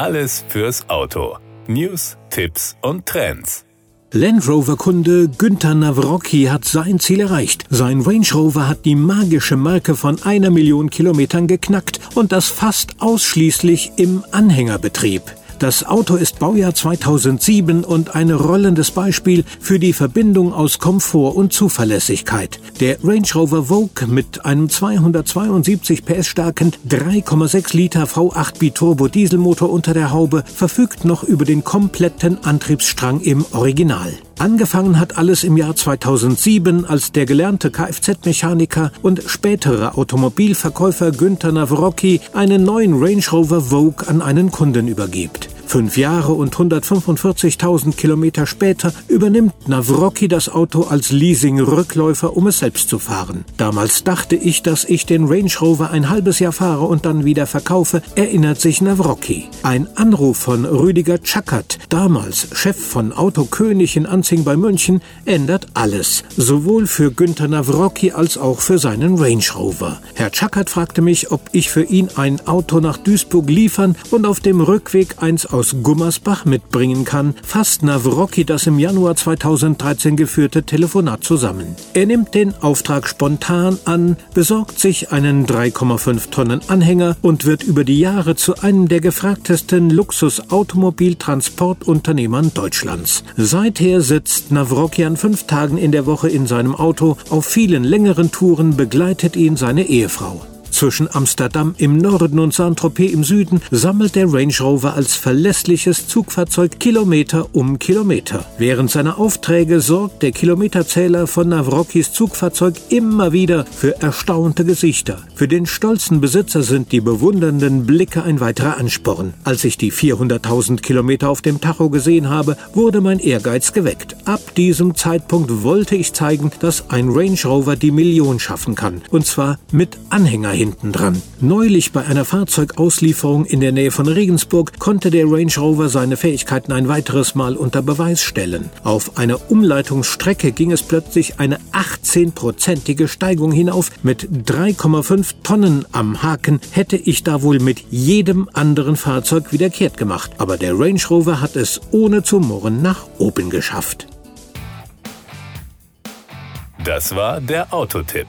Alles fürs Auto. News, Tipps und Trends. Land Rover-Kunde Günther Nawrocki hat sein Ziel erreicht. Sein Range Rover hat die magische Marke von einer Million Kilometern geknackt und das fast ausschließlich im Anhängerbetrieb. Das Auto ist Baujahr 2007 und ein rollendes Beispiel für die Verbindung aus Komfort und Zuverlässigkeit. Der Range Rover Vogue mit einem 272 PS starken 3,6 Liter V8 Biturbo Dieselmotor unter der Haube verfügt noch über den kompletten Antriebsstrang im Original. Angefangen hat alles im Jahr 2007, als der gelernte Kfz-Mechaniker und spätere Automobilverkäufer Günther Nawrocki einen neuen Range Rover Vogue an einen Kunden übergibt. Fünf Jahre und 145.000 Kilometer später übernimmt Nawrocki das Auto als Leasing-Rückläufer, um es selbst zu fahren. Damals dachte ich, dass ich den Range Rover ein halbes Jahr fahre und dann wieder verkaufe, erinnert sich Nawrocki. Ein Anruf von Rüdiger Czakert, damals Chef von Autokönig in Anzing bei München, ändert alles. Sowohl für Günther Nawrocki als auch für seinen Range Rover. Herr Czakert fragte mich, ob ich für ihn ein Auto nach Duisburg liefern und auf dem Rückweg eins aus aus Gummersbach mitbringen kann, fasst Nawrocki das im Januar 2013 geführte Telefonat zusammen. Er nimmt den Auftrag spontan an, besorgt sich einen 3,5 Tonnen Anhänger und wird über die Jahre zu einem der gefragtesten Luxus-Automobiltransportunternehmern Deutschlands. Seither sitzt Nawrocki an fünf Tagen in der Woche in seinem Auto. Auf vielen längeren Touren begleitet ihn seine Ehefrau. Zwischen Amsterdam im Norden und Saint-Tropez im Süden sammelt der Range Rover als verlässliches Zugfahrzeug Kilometer um Kilometer. Während seiner Aufträge sorgt der Kilometerzähler von Nawrockis Zugfahrzeug immer wieder für erstaunte Gesichter. Für den stolzen Besitzer sind die bewundernden Blicke ein weiterer Ansporn. Als ich die 400.000 Kilometer auf dem Tacho gesehen habe, wurde mein Ehrgeiz geweckt. Ab diesem Zeitpunkt wollte ich zeigen, dass ein Range Rover die Million schaffen kann. Und zwar mit Anhänger hinten dran. Neulich bei einer Fahrzeugauslieferung in der Nähe von Regensburg konnte der Range Rover seine Fähigkeiten ein weiteres Mal unter Beweis stellen. Auf einer Umleitungsstrecke ging es plötzlich eine 18-prozentige Steigung hinauf. Mit 3,5 Tonnen am Haken hätte ich da wohl mit jedem anderen Fahrzeug wieder kehrt gemacht. Aber der Range Rover hat es ohne zu murren nach oben geschafft. Das war der Autotipp.